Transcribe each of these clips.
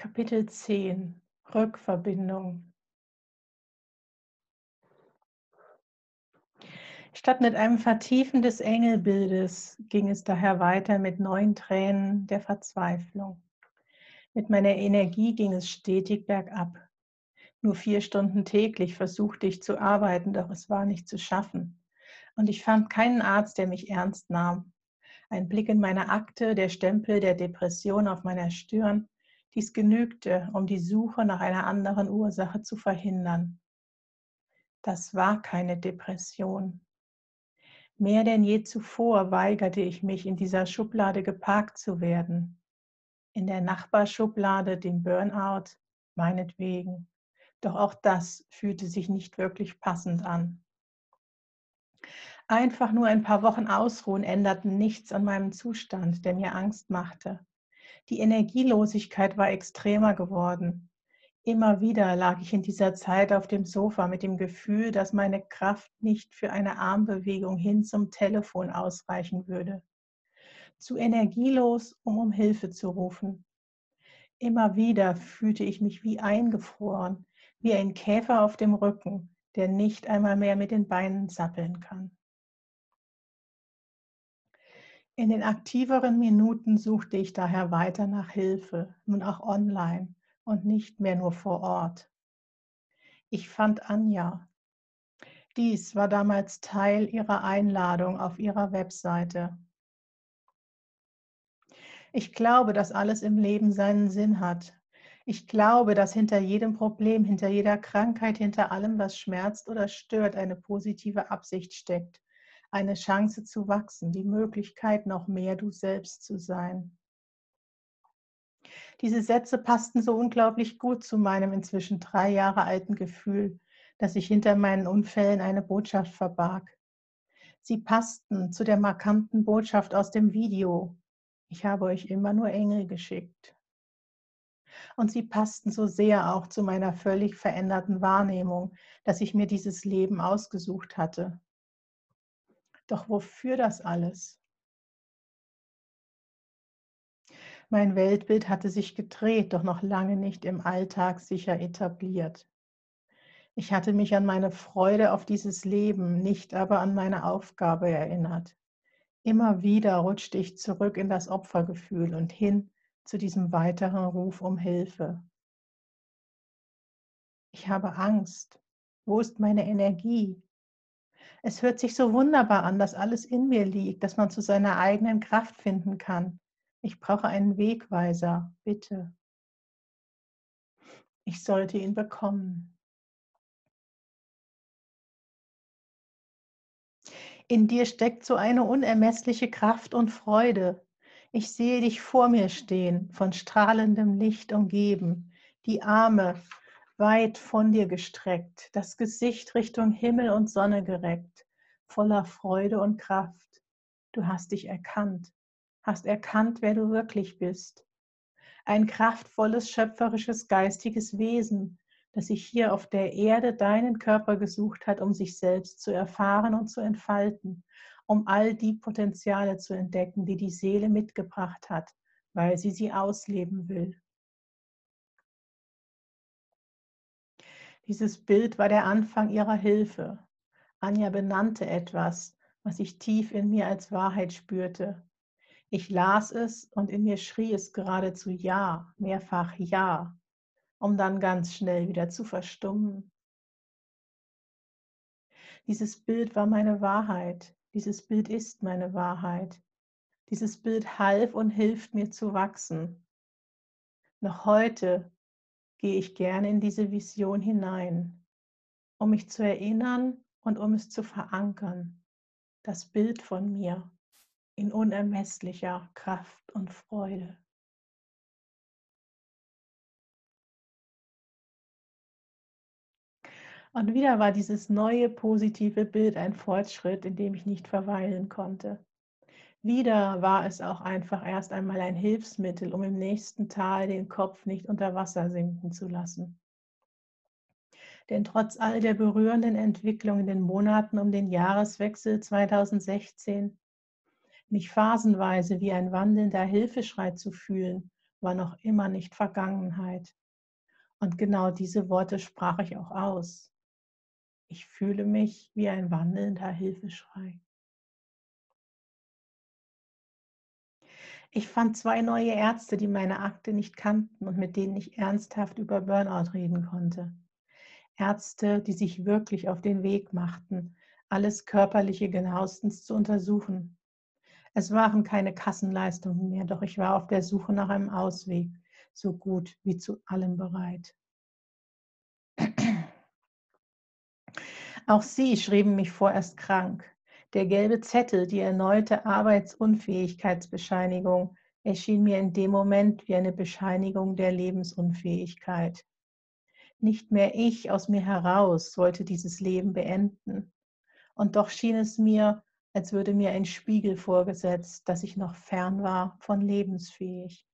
Kapitel 10 Rückverbindung Statt mit einem Vertiefen des Engelbildes ging es daher weiter mit neuen Tränen der Verzweiflung. Mit meiner Energie ging es stetig bergab. Nur vier Stunden täglich versuchte ich zu arbeiten, doch es war nicht zu schaffen. Und ich fand keinen Arzt, der mich ernst nahm. Ein Blick in meine Akte, der Stempel der Depression auf meiner Stirn, dies genügte, um die Suche nach einer anderen Ursache zu verhindern. Das war keine Depression. Mehr denn je zuvor weigerte ich mich, in dieser Schublade geparkt zu werden. In der Nachbarschublade, dem Burnout, meinetwegen. Doch auch das fühlte sich nicht wirklich passend an. Einfach nur ein paar Wochen Ausruhen änderten nichts an meinem Zustand, der mir Angst machte. Die Energielosigkeit war extremer geworden. Immer wieder lag ich in dieser Zeit auf dem Sofa mit dem Gefühl, dass meine Kraft nicht für eine Armbewegung hin zum Telefon ausreichen würde. Zu energielos, um um Hilfe zu rufen. Immer wieder fühlte ich mich wie eingefroren, wie ein Käfer auf dem Rücken, der nicht einmal mehr mit den Beinen zappeln kann. In den aktiveren Minuten suchte ich daher weiter nach Hilfe, nun auch online und nicht mehr nur vor Ort. Ich fand Anja. Dies war damals Teil ihrer Einladung auf ihrer Webseite. Ich glaube, dass alles im Leben seinen Sinn hat. Ich glaube, dass hinter jedem Problem, hinter jeder Krankheit, hinter allem, was schmerzt oder stört, eine positive Absicht steckt eine Chance zu wachsen, die Möglichkeit, noch mehr du selbst zu sein. Diese Sätze passten so unglaublich gut zu meinem inzwischen drei Jahre alten Gefühl, dass sich hinter meinen Unfällen eine Botschaft verbarg. Sie passten zu der markanten Botschaft aus dem Video. Ich habe euch immer nur Engel geschickt. Und sie passten so sehr auch zu meiner völlig veränderten Wahrnehmung, dass ich mir dieses Leben ausgesucht hatte. Doch wofür das alles? Mein Weltbild hatte sich gedreht, doch noch lange nicht im Alltag sicher etabliert. Ich hatte mich an meine Freude auf dieses Leben, nicht aber an meine Aufgabe erinnert. Immer wieder rutschte ich zurück in das Opfergefühl und hin zu diesem weiteren Ruf um Hilfe. Ich habe Angst. Wo ist meine Energie? Es hört sich so wunderbar an, dass alles in mir liegt, dass man zu seiner eigenen Kraft finden kann. Ich brauche einen Wegweiser, bitte. Ich sollte ihn bekommen. In dir steckt so eine unermessliche Kraft und Freude. Ich sehe dich vor mir stehen, von strahlendem Licht umgeben, die Arme weit von dir gestreckt, das Gesicht Richtung Himmel und Sonne gereckt, voller Freude und Kraft. Du hast dich erkannt, hast erkannt, wer du wirklich bist. Ein kraftvolles, schöpferisches, geistiges Wesen, das sich hier auf der Erde deinen Körper gesucht hat, um sich selbst zu erfahren und zu entfalten, um all die Potenziale zu entdecken, die die Seele mitgebracht hat, weil sie sie ausleben will. Dieses Bild war der Anfang ihrer Hilfe. Anja benannte etwas, was ich tief in mir als Wahrheit spürte. Ich las es und in mir schrie es geradezu Ja, mehrfach Ja, um dann ganz schnell wieder zu verstummen. Dieses Bild war meine Wahrheit. Dieses Bild ist meine Wahrheit. Dieses Bild half und hilft mir zu wachsen. Noch heute gehe ich gerne in diese Vision hinein, um mich zu erinnern und um es zu verankern, das Bild von mir in unermesslicher Kraft und Freude. Und wieder war dieses neue positive Bild ein Fortschritt, in dem ich nicht verweilen konnte. Wieder war es auch einfach erst einmal ein Hilfsmittel, um im nächsten Tal den Kopf nicht unter Wasser sinken zu lassen. Denn trotz all der berührenden Entwicklung in den Monaten um den Jahreswechsel 2016, mich phasenweise wie ein wandelnder Hilfeschrei zu fühlen war noch immer nicht Vergangenheit. Und genau diese Worte sprach ich auch aus. Ich fühle mich wie ein wandelnder Hilfeschrei. Ich fand zwei neue Ärzte, die meine Akte nicht kannten und mit denen ich ernsthaft über Burnout reden konnte. Ärzte, die sich wirklich auf den Weg machten, alles Körperliche genauestens zu untersuchen. Es waren keine Kassenleistungen mehr, doch ich war auf der Suche nach einem Ausweg, so gut wie zu allem bereit. Auch sie schrieben mich vorerst krank. Der gelbe Zettel, die erneute Arbeitsunfähigkeitsbescheinigung, erschien mir in dem Moment wie eine Bescheinigung der Lebensunfähigkeit. Nicht mehr ich aus mir heraus wollte dieses Leben beenden. Und doch schien es mir, als würde mir ein Spiegel vorgesetzt, dass ich noch fern war von lebensfähig.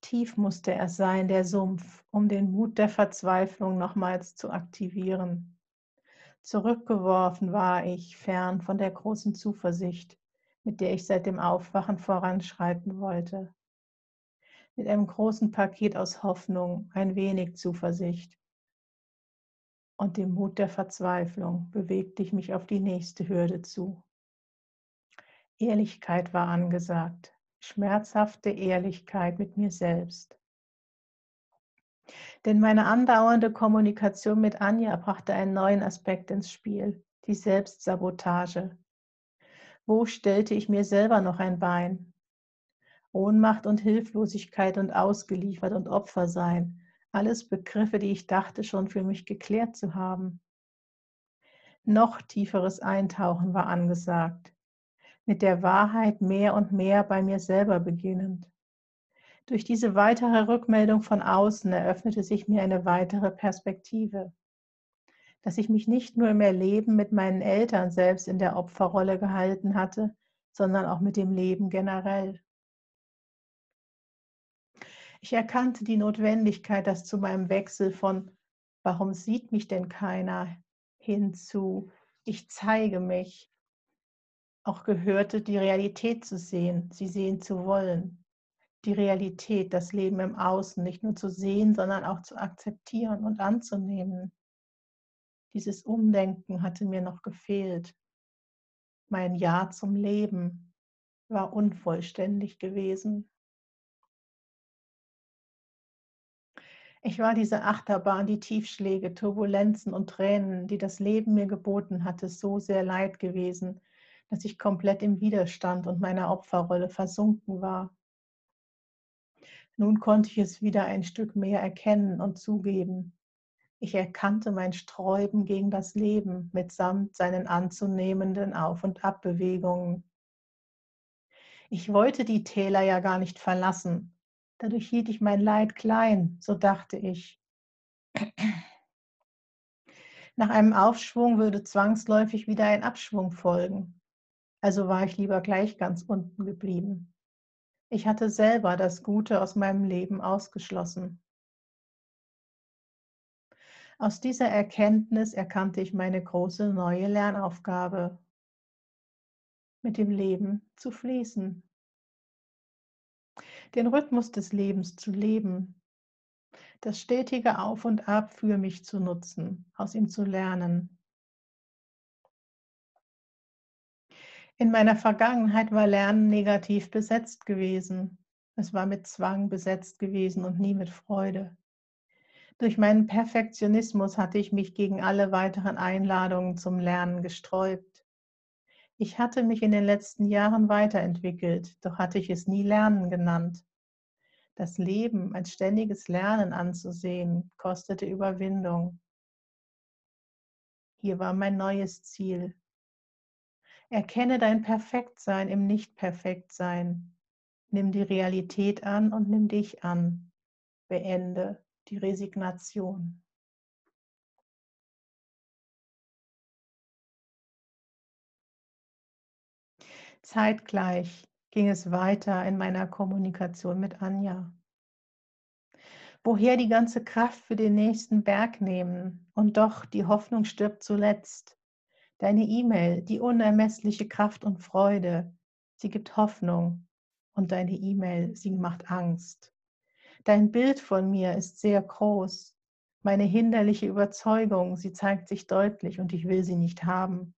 Tief musste er sein, der Sumpf, um den Mut der Verzweiflung nochmals zu aktivieren. Zurückgeworfen war ich, fern von der großen Zuversicht, mit der ich seit dem Aufwachen voranschreiten wollte. Mit einem großen Paket aus Hoffnung, ein wenig Zuversicht und dem Mut der Verzweiflung bewegte ich mich auf die nächste Hürde zu. Ehrlichkeit war angesagt, schmerzhafte Ehrlichkeit mit mir selbst. Denn meine andauernde Kommunikation mit Anja brachte einen neuen Aspekt ins Spiel, die Selbstsabotage. Wo stellte ich mir selber noch ein Bein? Ohnmacht und Hilflosigkeit und ausgeliefert und Opfer sein, alles Begriffe, die ich dachte schon für mich geklärt zu haben. Noch tieferes Eintauchen war angesagt, mit der Wahrheit mehr und mehr bei mir selber beginnend. Durch diese weitere Rückmeldung von außen eröffnete sich mir eine weitere Perspektive, dass ich mich nicht nur im Erleben mit meinen Eltern selbst in der Opferrolle gehalten hatte, sondern auch mit dem Leben generell. Ich erkannte die Notwendigkeit, dass zu meinem Wechsel von Warum sieht mich denn keiner? hinzu, ich zeige mich, auch gehörte, die Realität zu sehen, sie sehen zu wollen die Realität, das Leben im Außen nicht nur zu sehen, sondern auch zu akzeptieren und anzunehmen. Dieses Umdenken hatte mir noch gefehlt. Mein Ja zum Leben war unvollständig gewesen. Ich war diese Achterbahn, die Tiefschläge, Turbulenzen und Tränen, die das Leben mir geboten hatte, so sehr leid gewesen, dass ich komplett im Widerstand und meiner Opferrolle versunken war. Nun konnte ich es wieder ein Stück mehr erkennen und zugeben. Ich erkannte mein Sträuben gegen das Leben mitsamt seinen anzunehmenden Auf- und Abbewegungen. Ich wollte die Täler ja gar nicht verlassen. Dadurch hielt ich mein Leid klein, so dachte ich. Nach einem Aufschwung würde zwangsläufig wieder ein Abschwung folgen. Also war ich lieber gleich ganz unten geblieben. Ich hatte selber das Gute aus meinem Leben ausgeschlossen. Aus dieser Erkenntnis erkannte ich meine große neue Lernaufgabe, mit dem Leben zu fließen, den Rhythmus des Lebens zu leben, das stetige Auf und Ab für mich zu nutzen, aus ihm zu lernen, In meiner Vergangenheit war Lernen negativ besetzt gewesen. Es war mit Zwang besetzt gewesen und nie mit Freude. Durch meinen Perfektionismus hatte ich mich gegen alle weiteren Einladungen zum Lernen gesträubt. Ich hatte mich in den letzten Jahren weiterentwickelt, doch hatte ich es nie Lernen genannt. Das Leben als ständiges Lernen anzusehen, kostete Überwindung. Hier war mein neues Ziel, Erkenne dein Perfektsein im Nicht-Perfektsein. Nimm die Realität an und nimm dich an. Beende die Resignation. Zeitgleich ging es weiter in meiner Kommunikation mit Anja. Woher die ganze Kraft für den nächsten Berg nehmen und doch die Hoffnung stirbt zuletzt. Deine E-Mail, die unermessliche Kraft und Freude. Sie gibt Hoffnung und deine E-Mail, sie macht Angst. Dein Bild von mir ist sehr groß. Meine hinderliche Überzeugung, sie zeigt sich deutlich und ich will sie nicht haben.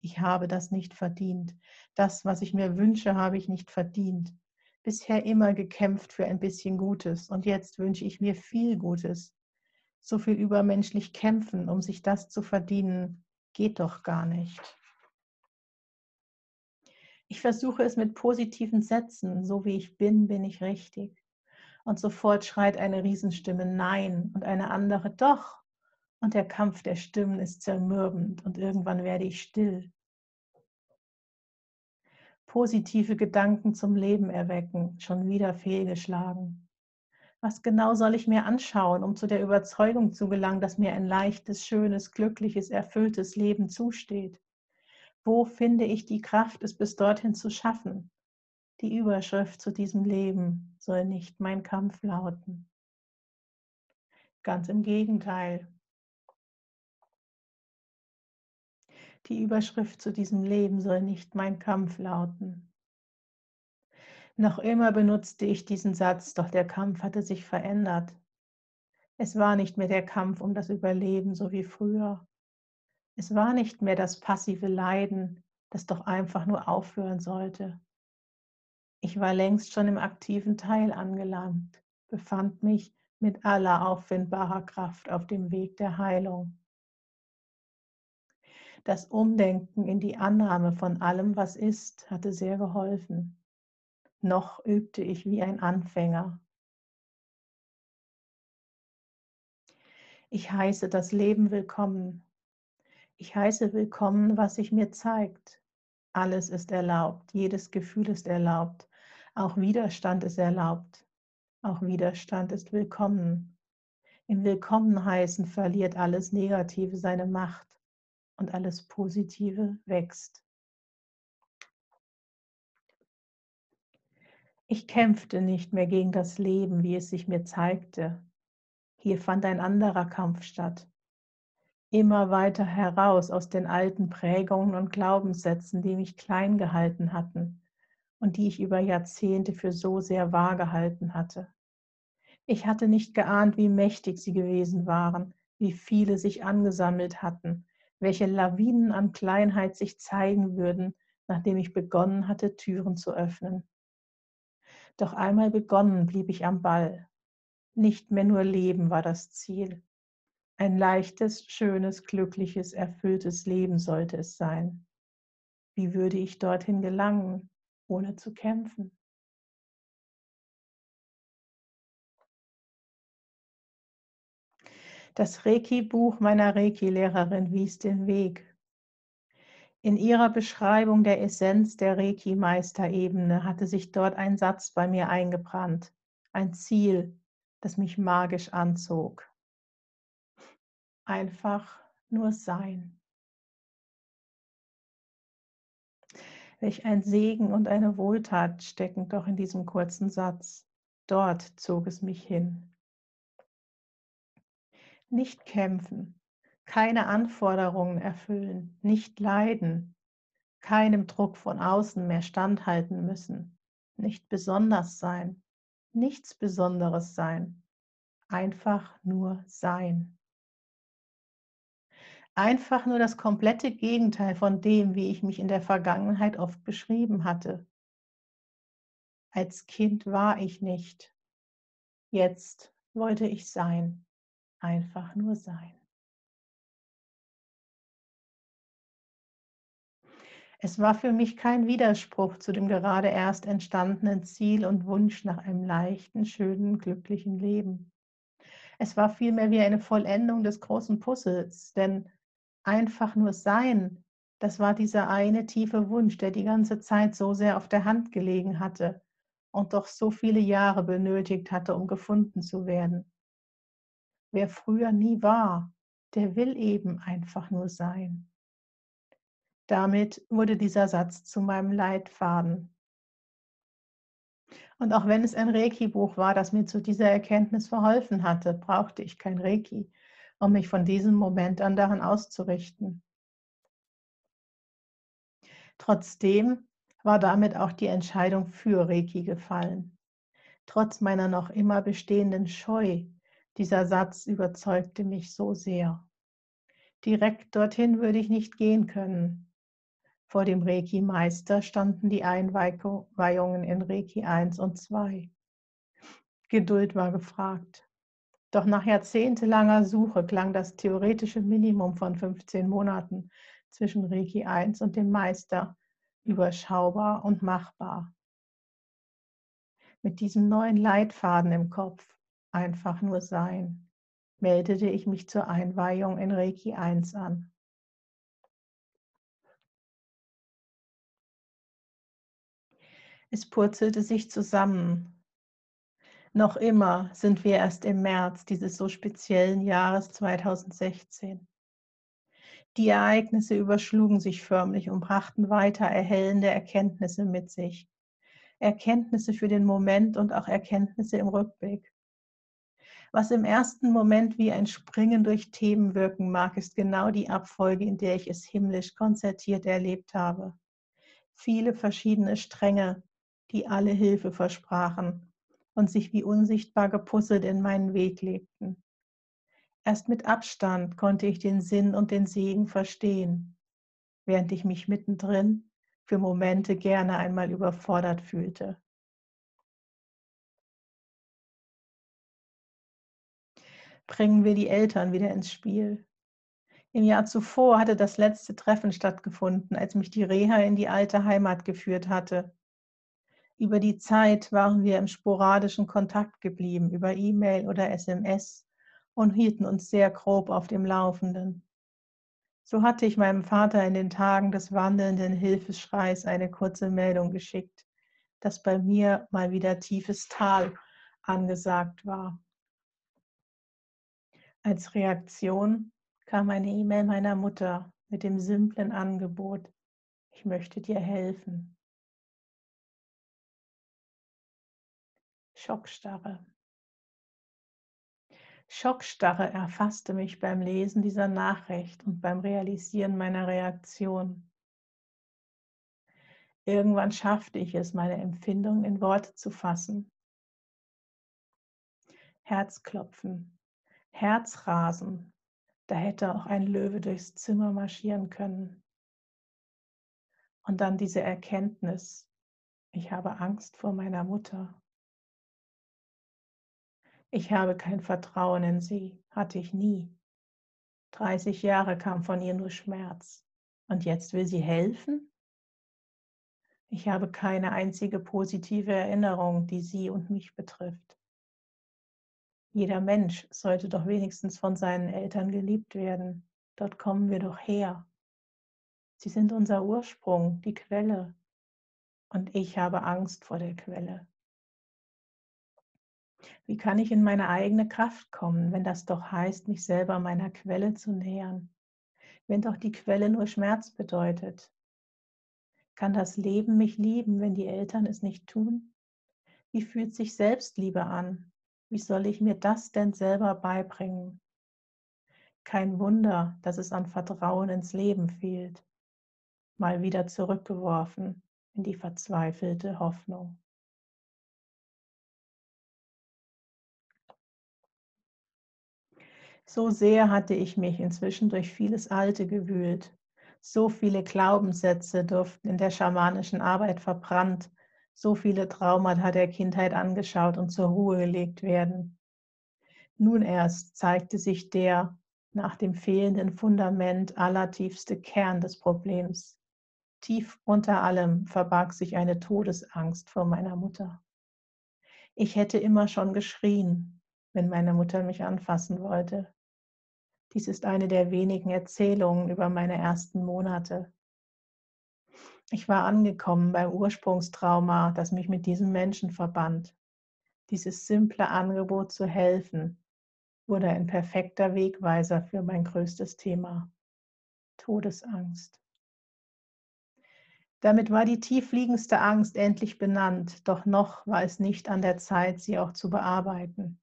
Ich habe das nicht verdient. Das, was ich mir wünsche, habe ich nicht verdient. Bisher immer gekämpft für ein bisschen Gutes und jetzt wünsche ich mir viel Gutes. So viel übermenschlich kämpfen, um sich das zu verdienen, geht doch gar nicht. Ich versuche es mit positiven Sätzen, so wie ich bin, bin ich richtig. Und sofort schreit eine Riesenstimme Nein und eine andere Doch. Und der Kampf der Stimmen ist zermürbend und irgendwann werde ich still. Positive Gedanken zum Leben erwecken, schon wieder fehlgeschlagen. Was genau soll ich mir anschauen, um zu der Überzeugung zu gelangen, dass mir ein leichtes, schönes, glückliches, erfülltes Leben zusteht? Wo finde ich die Kraft, es bis dorthin zu schaffen? Die Überschrift zu diesem Leben soll nicht mein Kampf lauten. Ganz im Gegenteil. Die Überschrift zu diesem Leben soll nicht mein Kampf lauten. Noch immer benutzte ich diesen Satz, doch der Kampf hatte sich verändert. Es war nicht mehr der Kampf um das Überleben so wie früher. Es war nicht mehr das passive Leiden, das doch einfach nur aufhören sollte. Ich war längst schon im aktiven Teil angelangt, befand mich mit aller auffindbarer Kraft auf dem Weg der Heilung. Das Umdenken in die Annahme von allem, was ist, hatte sehr geholfen. Noch übte ich wie ein Anfänger. Ich heiße das Leben willkommen. Ich heiße willkommen, was sich mir zeigt. Alles ist erlaubt, jedes Gefühl ist erlaubt, auch Widerstand ist erlaubt. Auch Widerstand ist willkommen. Im Willkommenheißen verliert alles Negative seine Macht und alles Positive wächst. Ich kämpfte nicht mehr gegen das Leben, wie es sich mir zeigte. Hier fand ein anderer Kampf statt. Immer weiter heraus aus den alten Prägungen und Glaubenssätzen, die mich klein gehalten hatten und die ich über Jahrzehnte für so sehr wahr gehalten hatte. Ich hatte nicht geahnt, wie mächtig sie gewesen waren, wie viele sich angesammelt hatten, welche Lawinen an Kleinheit sich zeigen würden, nachdem ich begonnen hatte, Türen zu öffnen. Doch einmal begonnen blieb ich am Ball. Nicht mehr nur Leben war das Ziel. Ein leichtes, schönes, glückliches, erfülltes Leben sollte es sein. Wie würde ich dorthin gelangen? ohne zu kämpfen. Das Reiki-Buch meiner Reiki-Lehrerin wies den Weg. In ihrer Beschreibung der Essenz der Reiki-Meisterebene hatte sich dort ein Satz bei mir eingebrannt, ein Ziel, das mich magisch anzog. Einfach nur sein. Welch ein Segen und eine Wohltat stecken doch in diesem kurzen Satz. Dort zog es mich hin. Nicht kämpfen, keine Anforderungen erfüllen, nicht leiden, keinem Druck von außen mehr standhalten müssen, nicht besonders sein, nichts Besonderes sein, einfach nur sein einfach nur das komplette Gegenteil von dem, wie ich mich in der Vergangenheit oft beschrieben hatte. Als Kind war ich nicht. Jetzt wollte ich sein. Einfach nur sein. Es war für mich kein Widerspruch zu dem gerade erst entstandenen Ziel und Wunsch nach einem leichten, schönen, glücklichen Leben. Es war vielmehr wie eine Vollendung des großen Puzzles, denn einfach nur sein, das war dieser eine tiefe Wunsch, der die ganze Zeit so sehr auf der Hand gelegen hatte und doch so viele Jahre benötigt hatte, um gefunden zu werden. Wer früher nie war, der will eben einfach nur sein. Damit wurde dieser Satz zu meinem Leitfaden. Und auch wenn es ein Reiki-Buch war, das mir zu dieser Erkenntnis verholfen hatte, brauchte ich kein Reiki, um mich von diesem Moment an daran auszurichten. Trotzdem war damit auch die Entscheidung für Reiki gefallen. Trotz meiner noch immer bestehenden Scheu, dieser Satz überzeugte mich so sehr. Direkt dorthin würde ich nicht gehen können. Vor dem Reiki-Meister standen die Einweihungen in Reiki 1 und 2. Geduld war gefragt. Doch nach jahrzehntelanger Suche klang das theoretische Minimum von 15 Monaten zwischen Reiki 1 und dem Meister überschaubar und machbar. Mit diesem neuen Leitfaden im Kopf, einfach nur sein, meldete ich mich zur Einweihung in Reiki 1 an. Es purzelte sich zusammen, noch immer sind wir erst im März dieses so speziellen Jahres 2016. Die Ereignisse überschlugen sich förmlich und brachten weiter erhellende Erkenntnisse mit sich. Erkenntnisse für den Moment und auch Erkenntnisse im Rückblick. Was im ersten Moment wie ein Springen durch Themen wirken mag, ist genau die Abfolge, in der ich es himmlisch konzertiert erlebt habe. Viele verschiedene Stränge, die alle Hilfe versprachen und sich wie unsichtbar gepuzzelt in meinen Weg legten. Erst mit Abstand konnte ich den Sinn und den Segen verstehen, während ich mich mittendrin für Momente gerne einmal überfordert fühlte. Bringen wir die Eltern wieder ins Spiel. Im Jahr zuvor hatte das letzte Treffen stattgefunden, als mich die Reha in die alte Heimat geführt hatte. Über die Zeit waren wir im sporadischen Kontakt geblieben, über E-Mail oder SMS und hielten uns sehr grob auf dem Laufenden. So hatte ich meinem Vater in den Tagen des wandelnden Hilfeschreis eine kurze Meldung geschickt, dass bei mir mal wieder tiefes Tal angesagt war. Als Reaktion kam eine E-Mail meiner Mutter mit dem simplen Angebot, ich möchte dir helfen. Schockstarre. Schockstarre erfasste mich beim Lesen dieser Nachricht und beim Realisieren meiner Reaktion. Irgendwann schaffte ich es, meine Empfindungen in Worte zu fassen. Herzklopfen, Herzrasen, da hätte auch ein Löwe durchs Zimmer marschieren können. Und dann diese Erkenntnis, ich habe Angst vor meiner Mutter. Ich habe kein Vertrauen in sie, hatte ich nie. 30 Jahre kam von ihr nur Schmerz. Und jetzt will sie helfen? Ich habe keine einzige positive Erinnerung, die sie und mich betrifft. Jeder Mensch sollte doch wenigstens von seinen Eltern geliebt werden. Dort kommen wir doch her. Sie sind unser Ursprung, die Quelle. Und ich habe Angst vor der Quelle. Wie kann ich in meine eigene Kraft kommen, wenn das doch heißt, mich selber meiner Quelle zu nähern? Wenn doch die Quelle nur Schmerz bedeutet? Kann das Leben mich lieben, wenn die Eltern es nicht tun? Wie fühlt sich Selbstliebe an? Wie soll ich mir das denn selber beibringen? Kein Wunder, dass es an Vertrauen ins Leben fehlt. Mal wieder zurückgeworfen in die verzweifelte Hoffnung. So sehr hatte ich mich inzwischen durch vieles Alte gewühlt. So viele Glaubenssätze durften in der schamanischen Arbeit verbrannt. So viele Traumata der Kindheit angeschaut und zur Ruhe gelegt werden. Nun erst zeigte sich der nach dem fehlenden Fundament allertiefste Kern des Problems. Tief unter allem verbarg sich eine Todesangst vor meiner Mutter. Ich hätte immer schon geschrien, wenn meine Mutter mich anfassen wollte. Dies ist eine der wenigen Erzählungen über meine ersten Monate. Ich war angekommen beim Ursprungstrauma, das mich mit diesem Menschen verband. Dieses simple Angebot zu helfen wurde ein perfekter Wegweiser für mein größtes Thema, Todesangst. Damit war die tiefliegendste Angst endlich benannt, doch noch war es nicht an der Zeit, sie auch zu bearbeiten.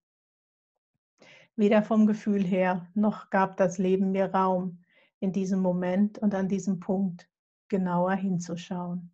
Weder vom Gefühl her, noch gab das Leben mir Raum, in diesem Moment und an diesem Punkt genauer hinzuschauen.